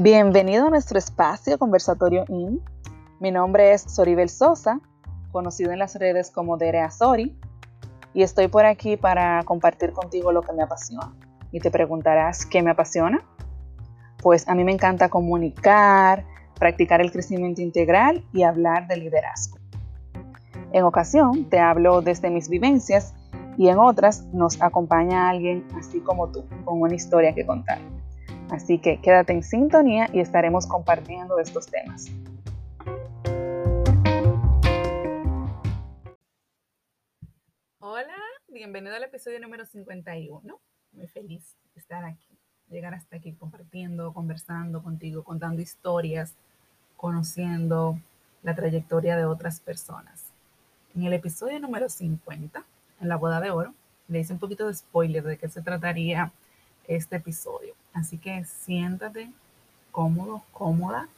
Bienvenido a nuestro espacio Conversatorio IN. Mi nombre es Soribel Sosa, conocido en las redes como Derea Sori, y estoy por aquí para compartir contigo lo que me apasiona. Y te preguntarás, ¿qué me apasiona? Pues a mí me encanta comunicar, practicar el crecimiento integral y hablar de liderazgo. En ocasión te hablo desde mis vivencias y en otras nos acompaña alguien así como tú, con una historia que contar. Así que quédate en sintonía y estaremos compartiendo estos temas. Hola, bienvenido al episodio número 51. Muy feliz de estar aquí, llegar hasta aquí compartiendo, conversando contigo, contando historias, conociendo la trayectoria de otras personas. En el episodio número 50, en la boda de oro, le hice un poquito de spoiler de qué se trataría este episodio. Así que siéntate cómodo, cómoda.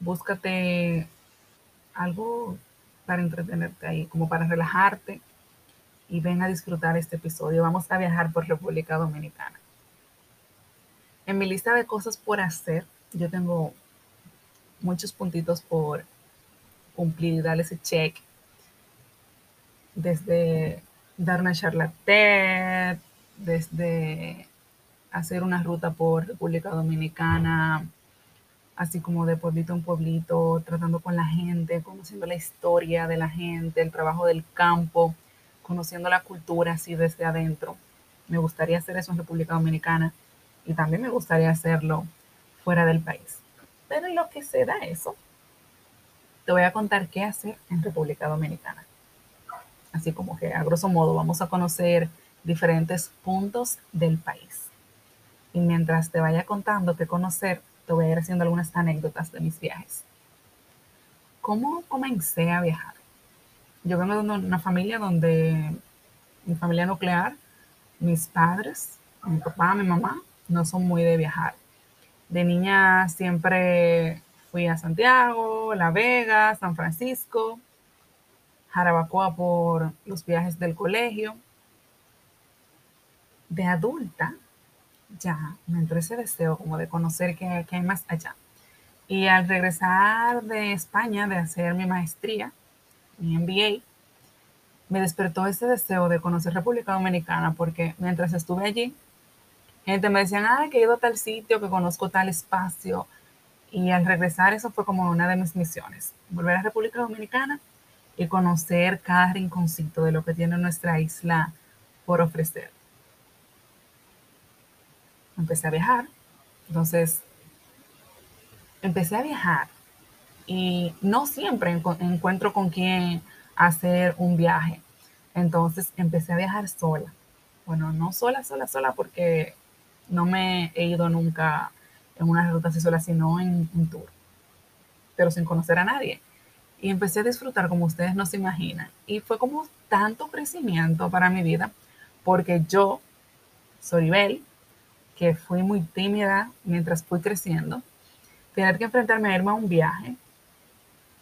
Búscate algo para entretenerte ahí, como para relajarte y ven a disfrutar este episodio. Vamos a viajar por República Dominicana. En mi lista de cosas por hacer, yo tengo muchos puntitos por cumplir, darle ese check. Desde dar una charla TED, desde hacer una ruta por República Dominicana, así como de pueblito en pueblito, tratando con la gente, conociendo la historia de la gente, el trabajo del campo, conociendo la cultura así desde adentro. Me gustaría hacer eso en República Dominicana y también me gustaría hacerlo fuera del país. Pero en lo que se da eso, te voy a contar qué hacer en República Dominicana. Así como que a grosso modo vamos a conocer diferentes puntos del país. Y mientras te vaya contando qué conocer, te voy a ir haciendo algunas anécdotas de mis viajes. ¿Cómo comencé a viajar? Yo vengo de una familia donde mi familia nuclear, mis padres, mi papá, mi mamá, no son muy de viajar. De niña siempre fui a Santiago, La Vega, San Francisco, Jarabacoa por los viajes del colegio. De adulta, ya me entró ese deseo como de conocer qué, hay más allá. Y al regresar de España, de hacer mi maestría, mi MBA, me despertó ese deseo de conocer República Dominicana, porque mientras estuve allí, gente me decían, ah, que he ido a tal sitio, que conozco tal espacio. Y al regresar, eso fue como una de mis misiones, volver a República Dominicana y conocer cada rinconcito de lo que tiene nuestra isla por ofrecer empecé a viajar. Entonces, empecé a viajar y no siempre encuentro con quién hacer un viaje. Entonces, empecé a viajar sola. Bueno, no sola, sola, sola, porque no me he ido nunca en una ruta así sola, sino en un tour, pero sin conocer a nadie. Y empecé a disfrutar como ustedes no se imaginan. Y fue como tanto crecimiento para mi vida, porque yo, Soribel, que fui muy tímida mientras fui creciendo, tener que enfrentarme a irme a un viaje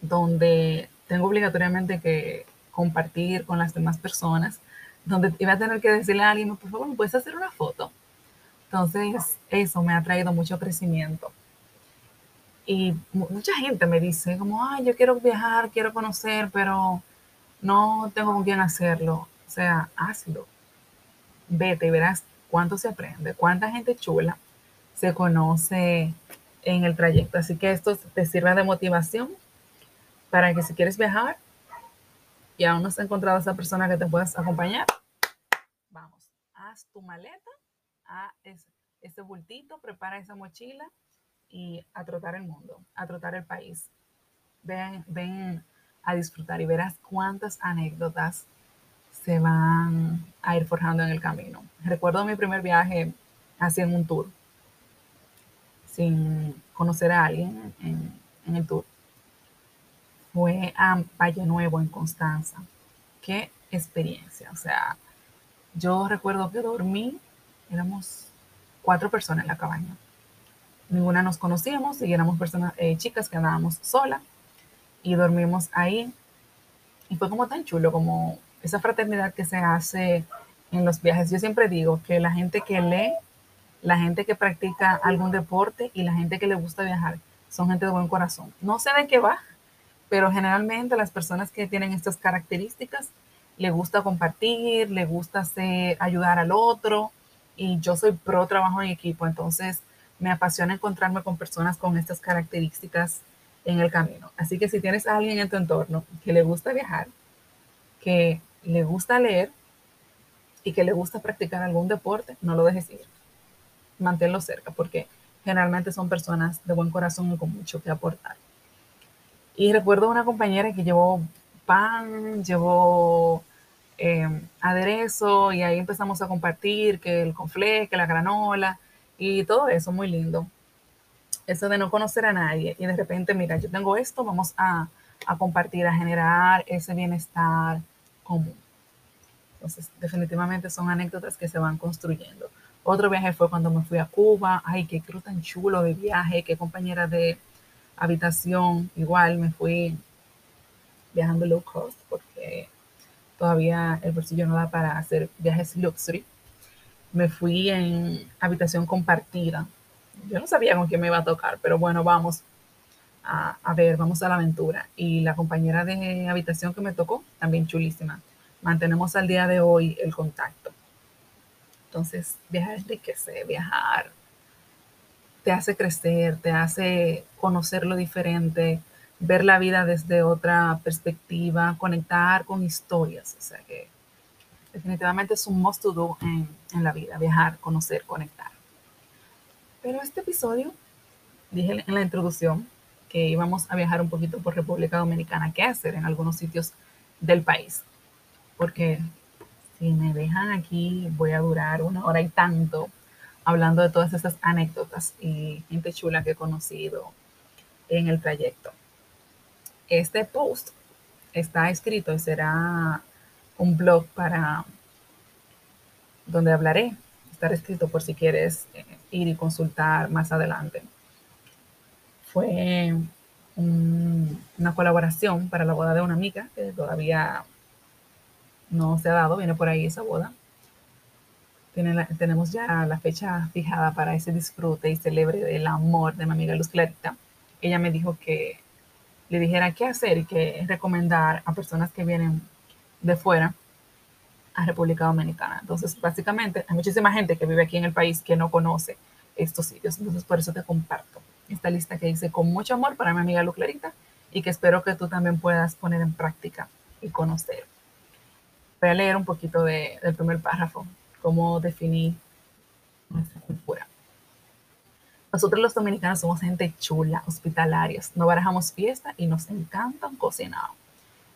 donde tengo obligatoriamente que compartir con las demás personas, donde iba a tener que decirle a alguien, por favor, ¿me puedes hacer una foto? Entonces, eso me ha traído mucho crecimiento. Y mucha gente me dice como, ay, yo quiero viajar, quiero conocer, pero no tengo con quién hacerlo. O sea, hazlo. Vete y verás cuánto se aprende, cuánta gente chula se conoce en el trayecto. Así que esto te sirve de motivación para que si quieres viajar y aún no has encontrado a esa persona que te puedas acompañar, vamos, haz tu maleta, a ese, ese bultito, prepara esa mochila y a trotar el mundo, a trotar el país. Ven, ven a disfrutar y verás cuántas anécdotas se van a ir forjando en el camino. Recuerdo mi primer viaje así en un tour, sin conocer a alguien en, el tour. Fue a Valle Nuevo, en Constanza. Qué experiencia. O sea, yo recuerdo que dormí, éramos cuatro personas en la cabaña. Ninguna nos conocíamos y éramos personas, eh, chicas que andábamos sola y dormimos ahí. Y fue como tan chulo, como esa fraternidad que se hace en los viajes. Yo siempre digo que la gente que lee la gente que practica algún deporte y la gente que le gusta viajar son gente de buen corazón. No sé de qué va, pero generalmente las personas que tienen estas características le gusta compartir, le gusta ayudar al otro y yo soy pro trabajo en equipo, entonces me apasiona encontrarme con personas con estas características en el camino. Así que si tienes a alguien en tu entorno que le gusta viajar, que le gusta leer y que le gusta practicar algún deporte, no lo dejes ir. Manténlo cerca porque generalmente son personas de buen corazón y con mucho que aportar. Y recuerdo una compañera que llevó pan, llevó em, aderezo y ahí empezamos a compartir que el conflé, que la granola y todo eso, muy lindo. Eso de no conocer a nadie y de repente, mira, yo tengo esto, vamos a, a compartir, a generar ese bienestar común. Entonces, definitivamente son anécdotas que se van construyendo. Otro viaje fue cuando me fui a Cuba. Ay, qué cruz tan chulo de viaje, qué compañera de habitación. Igual me fui viajando low cost porque todavía el bolsillo no da para hacer viajes luxury. Me fui en habitación compartida. Yo no sabía con quién me iba a tocar, pero bueno, vamos a, ver, vamos a la aventura. Y la compañera de habitación que me tocó, también chulísima. Mantenemos al día de hoy el contacto. Entonces, viajar enriquece, viajar te hace crecer, te hace conocer lo diferente, ver la vida desde otra perspectiva, conectar con historias. O sea que definitivamente es un must to do en, en la vida, viajar, conocer, conectar. Pero este episodio, dije en la introducción íbamos a viajar un poquito por República Dominicana, qué hacer en algunos sitios del país. Porque si me dejan aquí, voy a durar una hora y tanto hablando de todas esas anécdotas y gente chula que he conocido en el trayecto. Este post está escrito y será un blog para donde hablaré. Estará escrito por si quieres eh, ir y consultar más adelante. Fue una colaboración para la boda de una amiga que todavía no se ha dado, viene por ahí esa boda tenemos ya la fecha fijada para ese disfrute y celebre del amor de mi amiga Luz Clarita. Ella me dijo que le dijera qué hacer y qué recomendar a personas que vienen de fuera a República Dominicana. Entonces, básicamente, hay muchísima gente que vive aquí en el país que no conoce estos sitios. Entonces, por eso te comparto esta lista que hice con mucho amor para mi amiga Luz Clarita y que espero que tú también puedas poner en práctica y conocer. Voy a leer un poquito de, del primer párrafo cómo definir nuestra cultura. Nosotros los dominicanos somos gente chula, hospitalarios, no barajamos fiesta y nos encantan cocinar.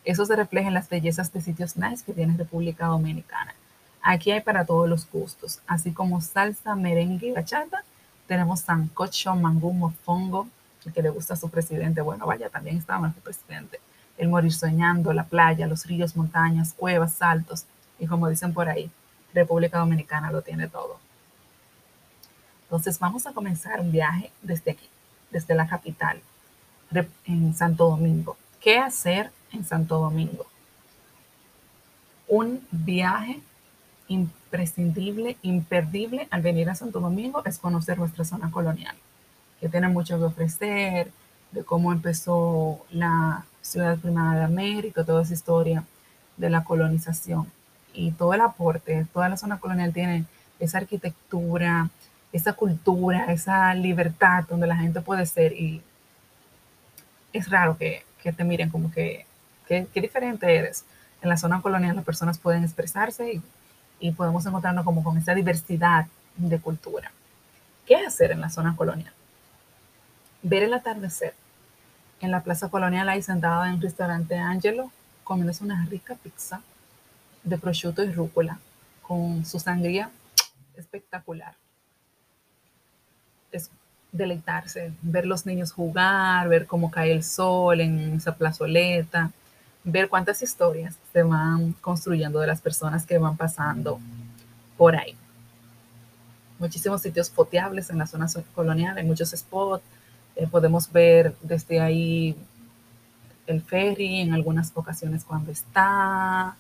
Eso se refleja en las bellezas de sitios nice que tiene República Dominicana. Aquí hay para todos los gustos, así como salsa, merengue y bachata. Tenemos sancocho, mangú, mofongo, el que le gusta a su presidente. Bueno, vaya, también está nuestro presidente. El morir soñando, la playa, los ríos, montañas, cuevas, saltos y como dicen por ahí, República Dominicana lo tiene todo. Entonces vamos a comenzar un viaje desde aquí, desde la capital, en Santo Domingo. ¿Qué hacer en Santo Domingo? Un viaje imprescindible, imperdible al venir a Santo Domingo es conocer nuestra zona colonial, que tiene mucho que ofrecer, de cómo empezó la ciudad primada de América, toda esa historia de la colonización y todo el aporte, toda la zona colonial tiene esa arquitectura, esa cultura, esa libertad donde la gente puede ser y es raro que, te miren como que, qué diferente eres. En la zona colonial las personas pueden expresarse y, y podemos encontrarnos como con esa diversidad de cultura. ¿Qué hacer en la zona colonial? Ver el atardecer. En la plaza colonial ahí sentada en un restaurante Angelo, comiéndose una rica pizza de prosciutto y rúcula con su sangría espectacular. Es deleitarse, ver los niños jugar, ver cómo cae el sol en esa plazoleta, ver cuántas historias se van construyendo de las personas que van pasando por ahí. Muchísimos sitios foteables en la zona colonial, hay muchos spots. Eh, podemos ver desde ahí el ferry en algunas ocasiones cuando está,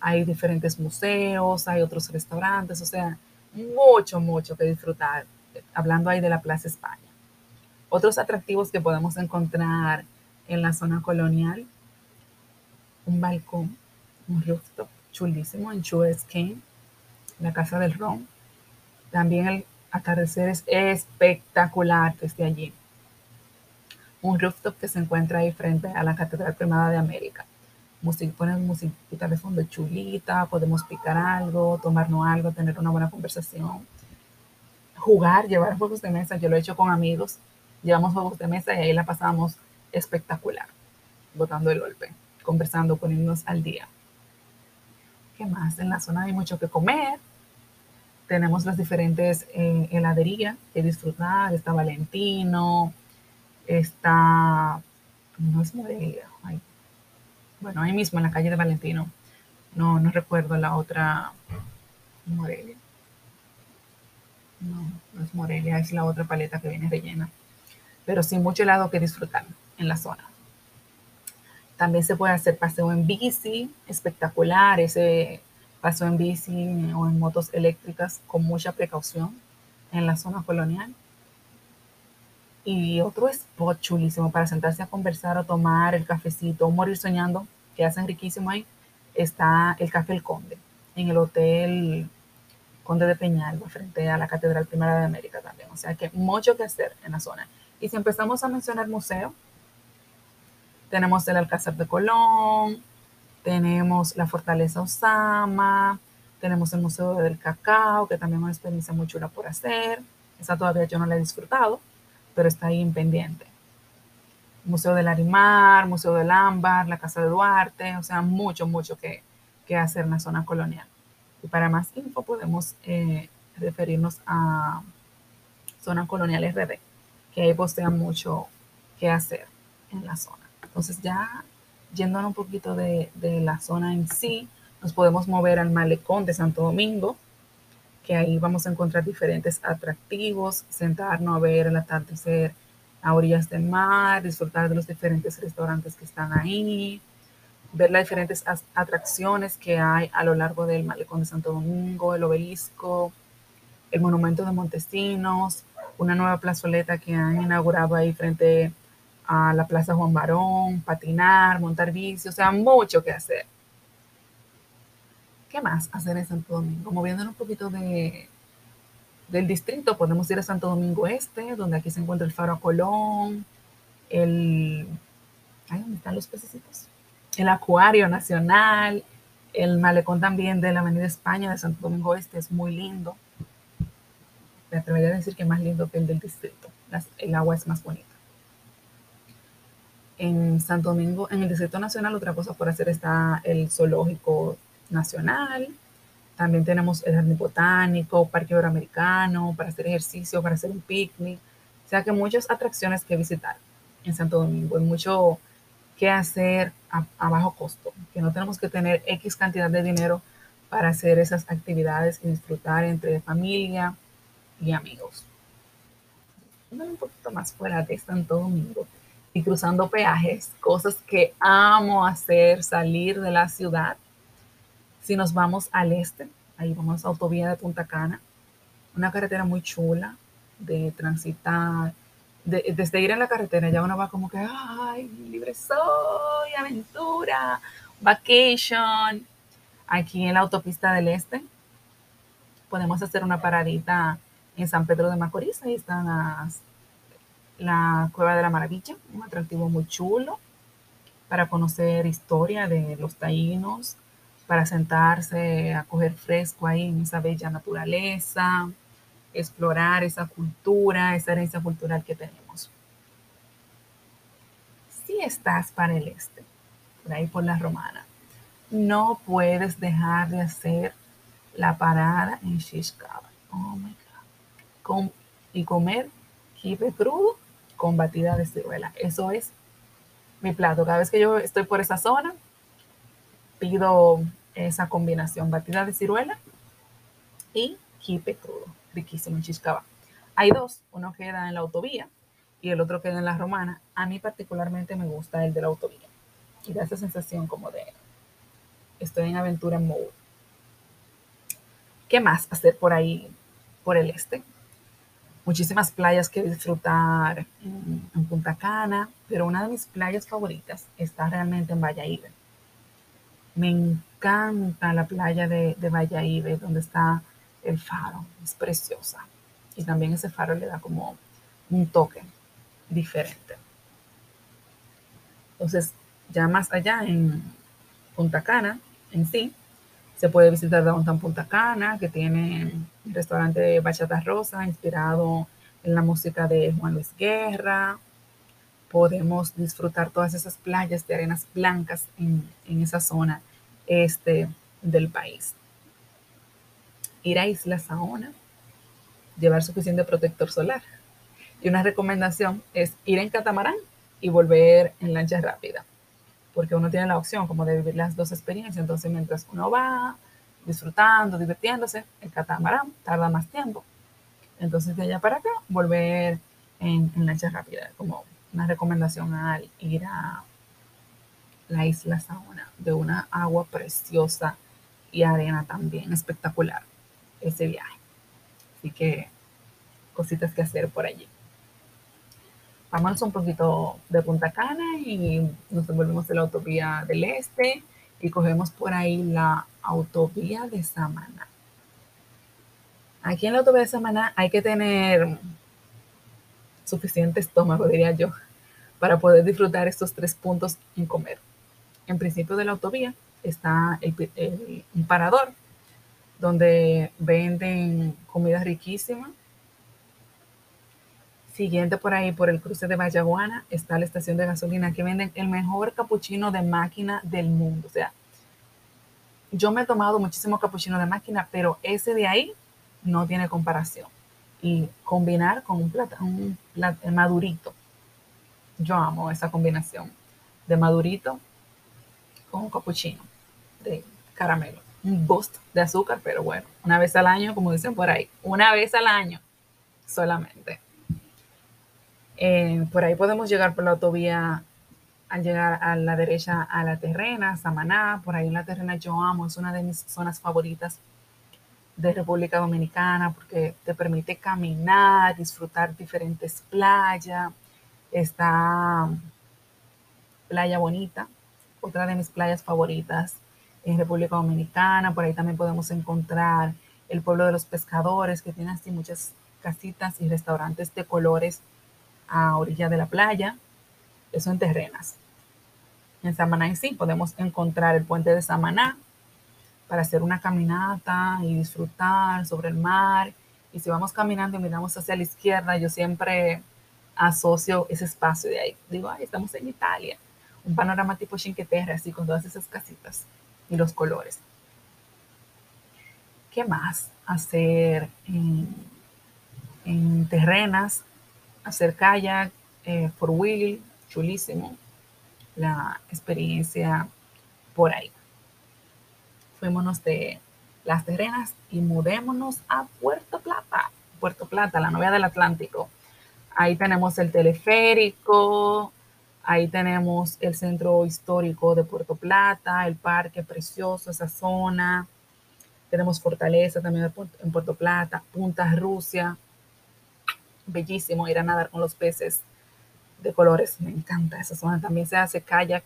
hay diferentes museos, hay otros restaurantes, o sea, mucho, mucho que disfrutar, hablando ahí de la Plaza España. Otros atractivos que podemos encontrar en la zona colonial, un balcón, un rooftop chulísimo en Suez King, la Casa del Ron. También el atardecer es espectacular desde allí. Un rooftop que se encuentra ahí frente a la Catedral Primada de América. Música, ponen musiquita de fondo chulita, podemos picar algo, tomarnos algo, tener una buena conversación, jugar, llevar juegos de mesa. Yo lo he hecho con amigos, llevamos juegos de mesa y ahí la pasamos espectacular, botando el golpe, conversando, poniéndonos al día. ¿Qué más? En la zona hay mucho que comer. Tenemos las diferentes eh, heladerías que disfrutar. Está Valentino, está, no es Morelia, bueno, ahí mismo en la calle de Valentino. No, no recuerdo la otra Morelia. No, no es Morelia, es la otra paleta que viene rellena. Pero sí, mucho helado que disfrutar en la zona. También se puede hacer paseo en bici, espectacular ese paseo en bici o en motos eléctricas con mucha precaución en la zona colonial. Y otro spot chulísimo para sentarse a conversar o tomar el cafecito o morir soñando, que hacen riquísimo ahí, está el Café El Conde, en el Hotel Conde de Peñalba, frente a la Catedral Primera de América también. O sea que mucho que hacer en la zona. Y si empezamos a mencionar museo, tenemos el Alcázar de Colón, tenemos la Fortaleza Osama, tenemos el Museo del Cacao, que también es una experiencia muy chula por hacer. Esa todavía yo no la he disfrutado, pero está ahí en pendiente. Museo del Arimar, Museo del Ámbar, la Casa de Duarte, o sea, mucho, mucho que, que hacer en la zona colonial. Y para más info podemos eh, referirnos a Zona Colonial RD, que ahí postea mucho que hacer en la zona. Entonces ya yéndonos un poquito de, la zona en sí, nos podemos mover al malecón de Santo Domingo, que ahí vamos a encontrar diferentes atractivos, sentarnos a ver el atardecer a orillas del mar, disfrutar de los diferentes restaurantes que están ahí, ver las diferentes atracciones que hay a lo largo del malecón de Santo Domingo, el obelisco, el monumento de Montesinos, una nueva plazoleta que han inaugurado ahí frente a la Plaza Juan Barón, patinar, montar bici, o sea, mucho que hacer. ¿Qué más hacer en Santo Domingo? Moviéndonos un poquito de, del distrito, podemos ir a Santo Domingo Este, donde aquí se encuentra el Faro a Colón, el... Ay, ¿dónde están los pececitos? El Acuario Nacional, el malecón también de la Avenida España de Santo Domingo Este es muy lindo. Me atrevería a decir que más lindo que el del distrito. el agua es más bonita en Santo Domingo, en el Distrito Nacional, otra cosa por hacer está el Zoológico Nacional. También tenemos el Jardín Botánico, Parque Iberoamericano, para hacer ejercicio, para hacer un picnic. O sea que muchas atracciones que visitar en Santo Domingo. Hay mucho que hacer a, a bajo costo, que no tenemos que tener X cantidad de dinero para hacer esas actividades y disfrutar entre familia y amigos. Un poquito más fuera de Santo Domingo y cruzando peajes, cosas que amo hacer, salir de la ciudad. Si nos vamos al este, ahí vamos a Autovía de Punta Cana, una carretera muy chula de transitar. desde ir en la carretera ya uno va como que, ay, libre soy, aventura, vacation. Aquí en la autopista del este podemos hacer una paradita en San Pedro de Macorís, ahí están las la Cueva de la Maravilla, un atractivo muy chulo para conocer historia de los taínos, para sentarse a coger fresco ahí en esa bella naturaleza, explorar esa cultura, esa herencia cultural que tenemos. Si estás para el este, por ahí por la romana, no puedes dejar de hacer la parada en Shishkaba. Oh my God. y comer kipe crudo con batida de ciruela. Eso es mi plato. Cada vez que yo estoy por esa zona, pido esa combinación, batida de ciruela y jipe crudo, riquísimo en Chiscaba. Hay dos, uno queda en la autovía y el otro queda en la romana. A mí particularmente me gusta el de la autovía y da esa sensación como de estoy en aventura mode. ¿Qué más hacer por ahí? por el este. Muchísimas playas que disfrutar en, Punta Cana, pero una de mis playas favoritas está realmente en Valladolid. Me encanta la playa de, de Valladolid, donde está el faro, es preciosa. Y también ese faro le da como un toque diferente. Entonces, ya más allá en Punta Cana, en sí, se puede visitar Downtown Punta Cana, que tiene un restaurante bachata rosa inspirado en la música de Juan Luis Guerra. Podemos disfrutar todas esas playas de arenas blancas en, en esa zona este del país. Ir a Isla Saona, llevar suficiente protector solar. Y una recomendación es ir en catamarán y volver en lancha rápida porque uno tiene la opción como de vivir las dos experiencias. Entonces, mientras uno va disfrutando, divirtiéndose, el catamarán tarda más tiempo. Entonces, de allá para acá, volver en, en lancha rápida, como una recomendación al ir a la isla Saona, de una agua preciosa y arena también espectacular, ese viaje. Así que cositas que hacer por allí. Vamos un poquito de Punta Cana y nos devolvemos de la autovía del Este y cogemos por ahí la autovía de Samaná. Aquí en la autovía de Samaná hay que tener suficiente estómago, diría yo, para poder disfrutar estos tres puntos en comer. En principio de la autovía está un parador donde venden comida riquísima Siguiente por ahí, por el cruce de Vallaguana, está la estación de gasolina que venden el mejor capuchino de máquina del mundo. O sea, yo me he tomado muchísimo capuchino de máquina, pero ese de ahí no tiene comparación. Y combinar con un, plata, un madurito. Yo amo esa combinación de madurito con un capuchino de caramelo. Un boost de azúcar, pero bueno, una vez al año, como dicen por ahí, una vez al año solamente. Eh, por ahí podemos llegar por la autovía al llegar a la derecha a la terrena, Samaná, por ahí en la terrena yo amo, es una de mis zonas favoritas de República Dominicana porque te permite caminar, disfrutar diferentes playas. Está Playa Bonita, otra de mis playas favoritas en República Dominicana. Por ahí también podemos encontrar el pueblo de los pescadores que tiene así muchas casitas y restaurantes de colores a orilla de la playa, eso en terrenas. En Samaná en sí podemos encontrar el puente de Samaná para hacer una caminata y disfrutar sobre el mar. Y si vamos caminando y miramos hacia la izquierda, yo siempre asocio ese espacio de ahí. Digo, ay, estamos en Italia. Un panorama tipo Cinque Terre, así con todas esas casitas y los colores. ¿Qué más hacer en, en terrenas? Hacer kayak, eh, four wheel, chulísimo la experiencia por ahí. Fuémonos de Las Terrenas y mudémonos a Puerto Plata. Puerto Plata, la novia del Atlántico. Ahí tenemos el teleférico, ahí tenemos el centro histórico de Puerto Plata, el parque precioso, esa zona. Tenemos Fortaleza también en Puerto Plata, Punta Rusia, bellísimo ir a nadar con los peces de colores. Me encanta esa zona. También se hace kayak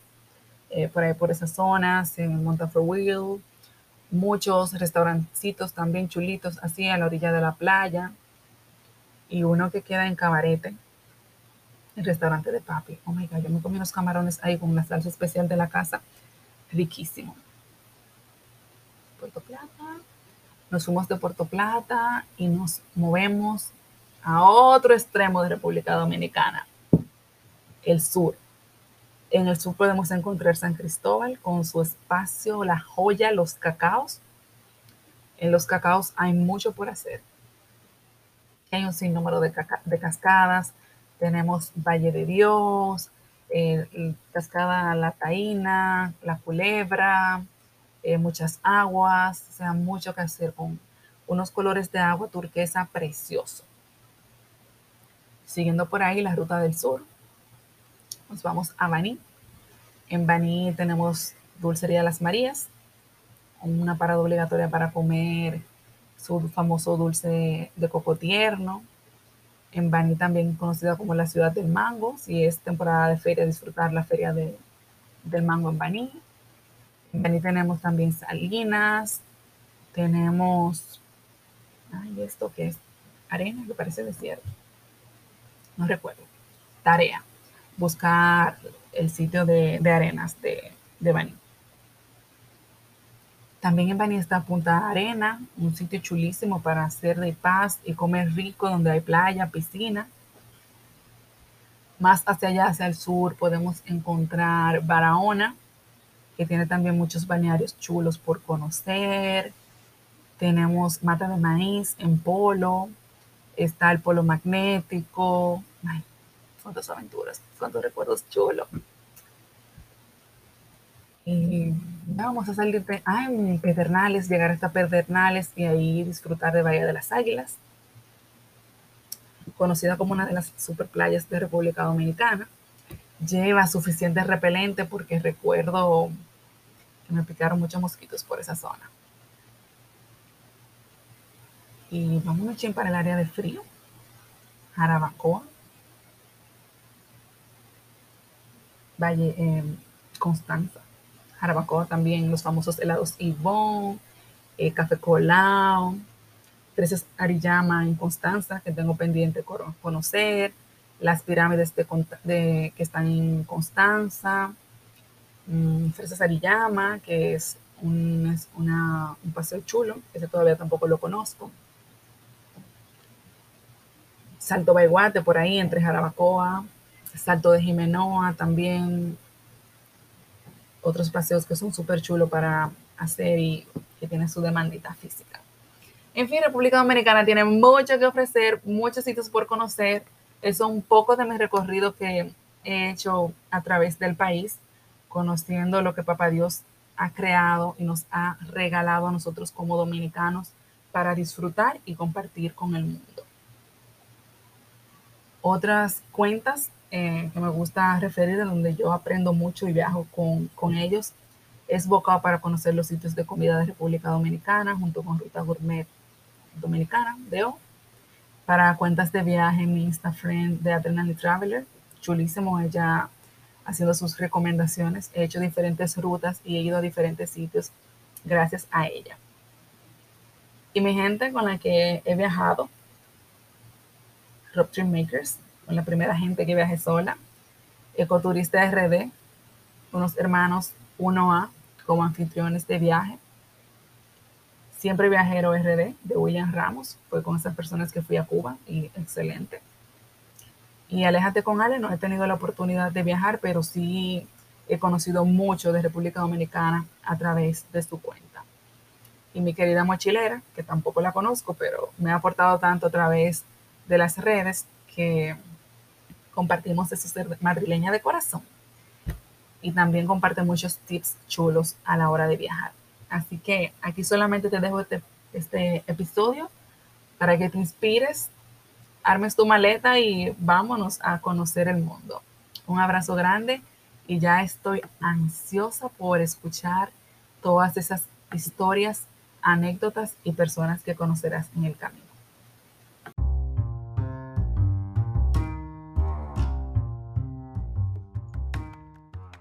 eh, por ahí, por esas zonas, se monta wheel. Muchos restaurancitos también chulitos, así a la orilla de la playa. Y uno que queda en Cabarete, el restaurante de papi. Oh my God, yo me comí unos camarones ahí con la salsa especial de la casa. Riquísimo. Puerto Plata. Nos fuimos de Puerto Plata y nos movemos a otro extremo de República Dominicana, el sur. En el sur podemos encontrar San Cristóbal con su espacio, la joya, los cacaos. En los cacaos hay mucho por hacer. Hay un sinnúmero de, de cascadas. Tenemos Valle de Dios, Cascada La Taína, La Culebra, eh, muchas aguas, o sea, mucho que hacer con unos colores de agua turquesa precioso. Siguiendo por ahí la ruta del sur, nos vamos a Baní. En Baní tenemos Dulcería Las Marías, una parada obligatoria para comer su famoso dulce de coco tierno. En Bani también conocida como la ciudad del mango, si es temporada de feria, disfrutar la feria del mango en Bani. En Bani tenemos también salinas, tenemos, ay, esto que es arena, que parece desierto, no recuerdo, tarea, buscar el sitio de, arenas de, de Bani. También en Bani está Punta Arena, un sitio chulísimo para hacer de paz y comer rico, donde hay playa, piscina. Más hacia allá, hacia el sur, podemos encontrar Barahona, que tiene también muchos balnearios chulos por conocer. Tenemos Mata de Maíz en Polo, está el Polo Magnético. Ay, cuántas aventuras, cuántos recuerdos chulos. Y vamos a salir de Pedernales, llegar hasta Pedernales y ahí disfrutar de Bahía de las Águilas, conocida como una de las super playas de República Dominicana. Lleva suficiente repelente porque recuerdo que me picaron muchos mosquitos por esa zona. Y vamos a para el área de frío. Jarabacoa. Valle eh, Constanza. Jarabacoa también, los famosos helados Ibón, eh, Café Colao, Precios Ariyama en Constanza, que tengo pendiente conocer, las pirámides de, que están en Constanza, um, Fresas Ariyama, que es un, un paseo chulo, ese todavía tampoco lo conozco. Salto Baiguate por ahí, entre Jarabacoa, Salto de Jimenoa también, otros paseos que son súper chulos para hacer y que tienen su demandita física. En fin, República Dominicana tiene mucho que ofrecer, muchos sitios por conocer. Eso es un poco de mi recorrido que he hecho a través del país, conociendo lo que Papá Dios ha creado y nos ha regalado a nosotros como dominicanos para disfrutar y compartir con el mundo. Otras cuentas eh, que me gusta referir, de donde yo aprendo mucho y viajo con, con ellos, es Bocado para conocer los sitios de comida de República Dominicana, junto con Ruta Gourmet Dominicana, DEO. Para cuentas de viaje, mi Instafriend de Adrenaline Traveler, chulísimo, ella haciendo sus recomendaciones. He hecho diferentes rutas y he ido a diferentes sitios gracias a ella. Y mi gente con la que he viajado, Dream Makers, con la primera gente que viaje sola, Ecoturista RD, unos hermanos 1A como anfitriones de viaje, Siempre Viajero RD de William Ramos, fue con esas personas que fui a Cuba y excelente. Y Aléjate con Ale, no he tenido la oportunidad de viajar, pero sí he conocido mucho de República Dominicana a través de su cuenta. Y mi querida mochilera, que tampoco la conozco, pero me ha aportado tanto a través de las redes que compartimos de ser madrileña de corazón. Y también comparte muchos tips chulos a la hora de viajar. Así que aquí solamente te dejo este, este episodio para que te inspires, armes tu maleta y vámonos a conocer el mundo. Un abrazo grande y ya estoy ansiosa por escuchar todas esas historias, anécdotas y personas que conocerás en el camino.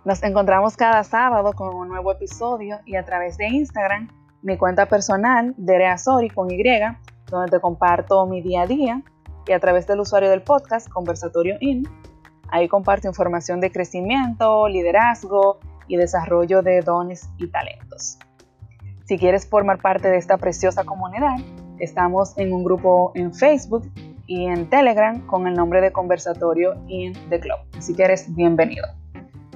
Nos encontramos cada sábado con un nuevo episodio y a través de Instagram, mi cuenta personal, Dereazori con Y, donde te comparto mi día a día, y a través del usuario del podcast, Conversatorio In, ahí comparto información de crecimiento, liderazgo y desarrollo de dones y talentos. Si quieres formar parte de esta preciosa comunidad, estamos en un grupo en Facebook y en Telegram con el nombre de Conversatorio In The Club. Así que eres bienvenido.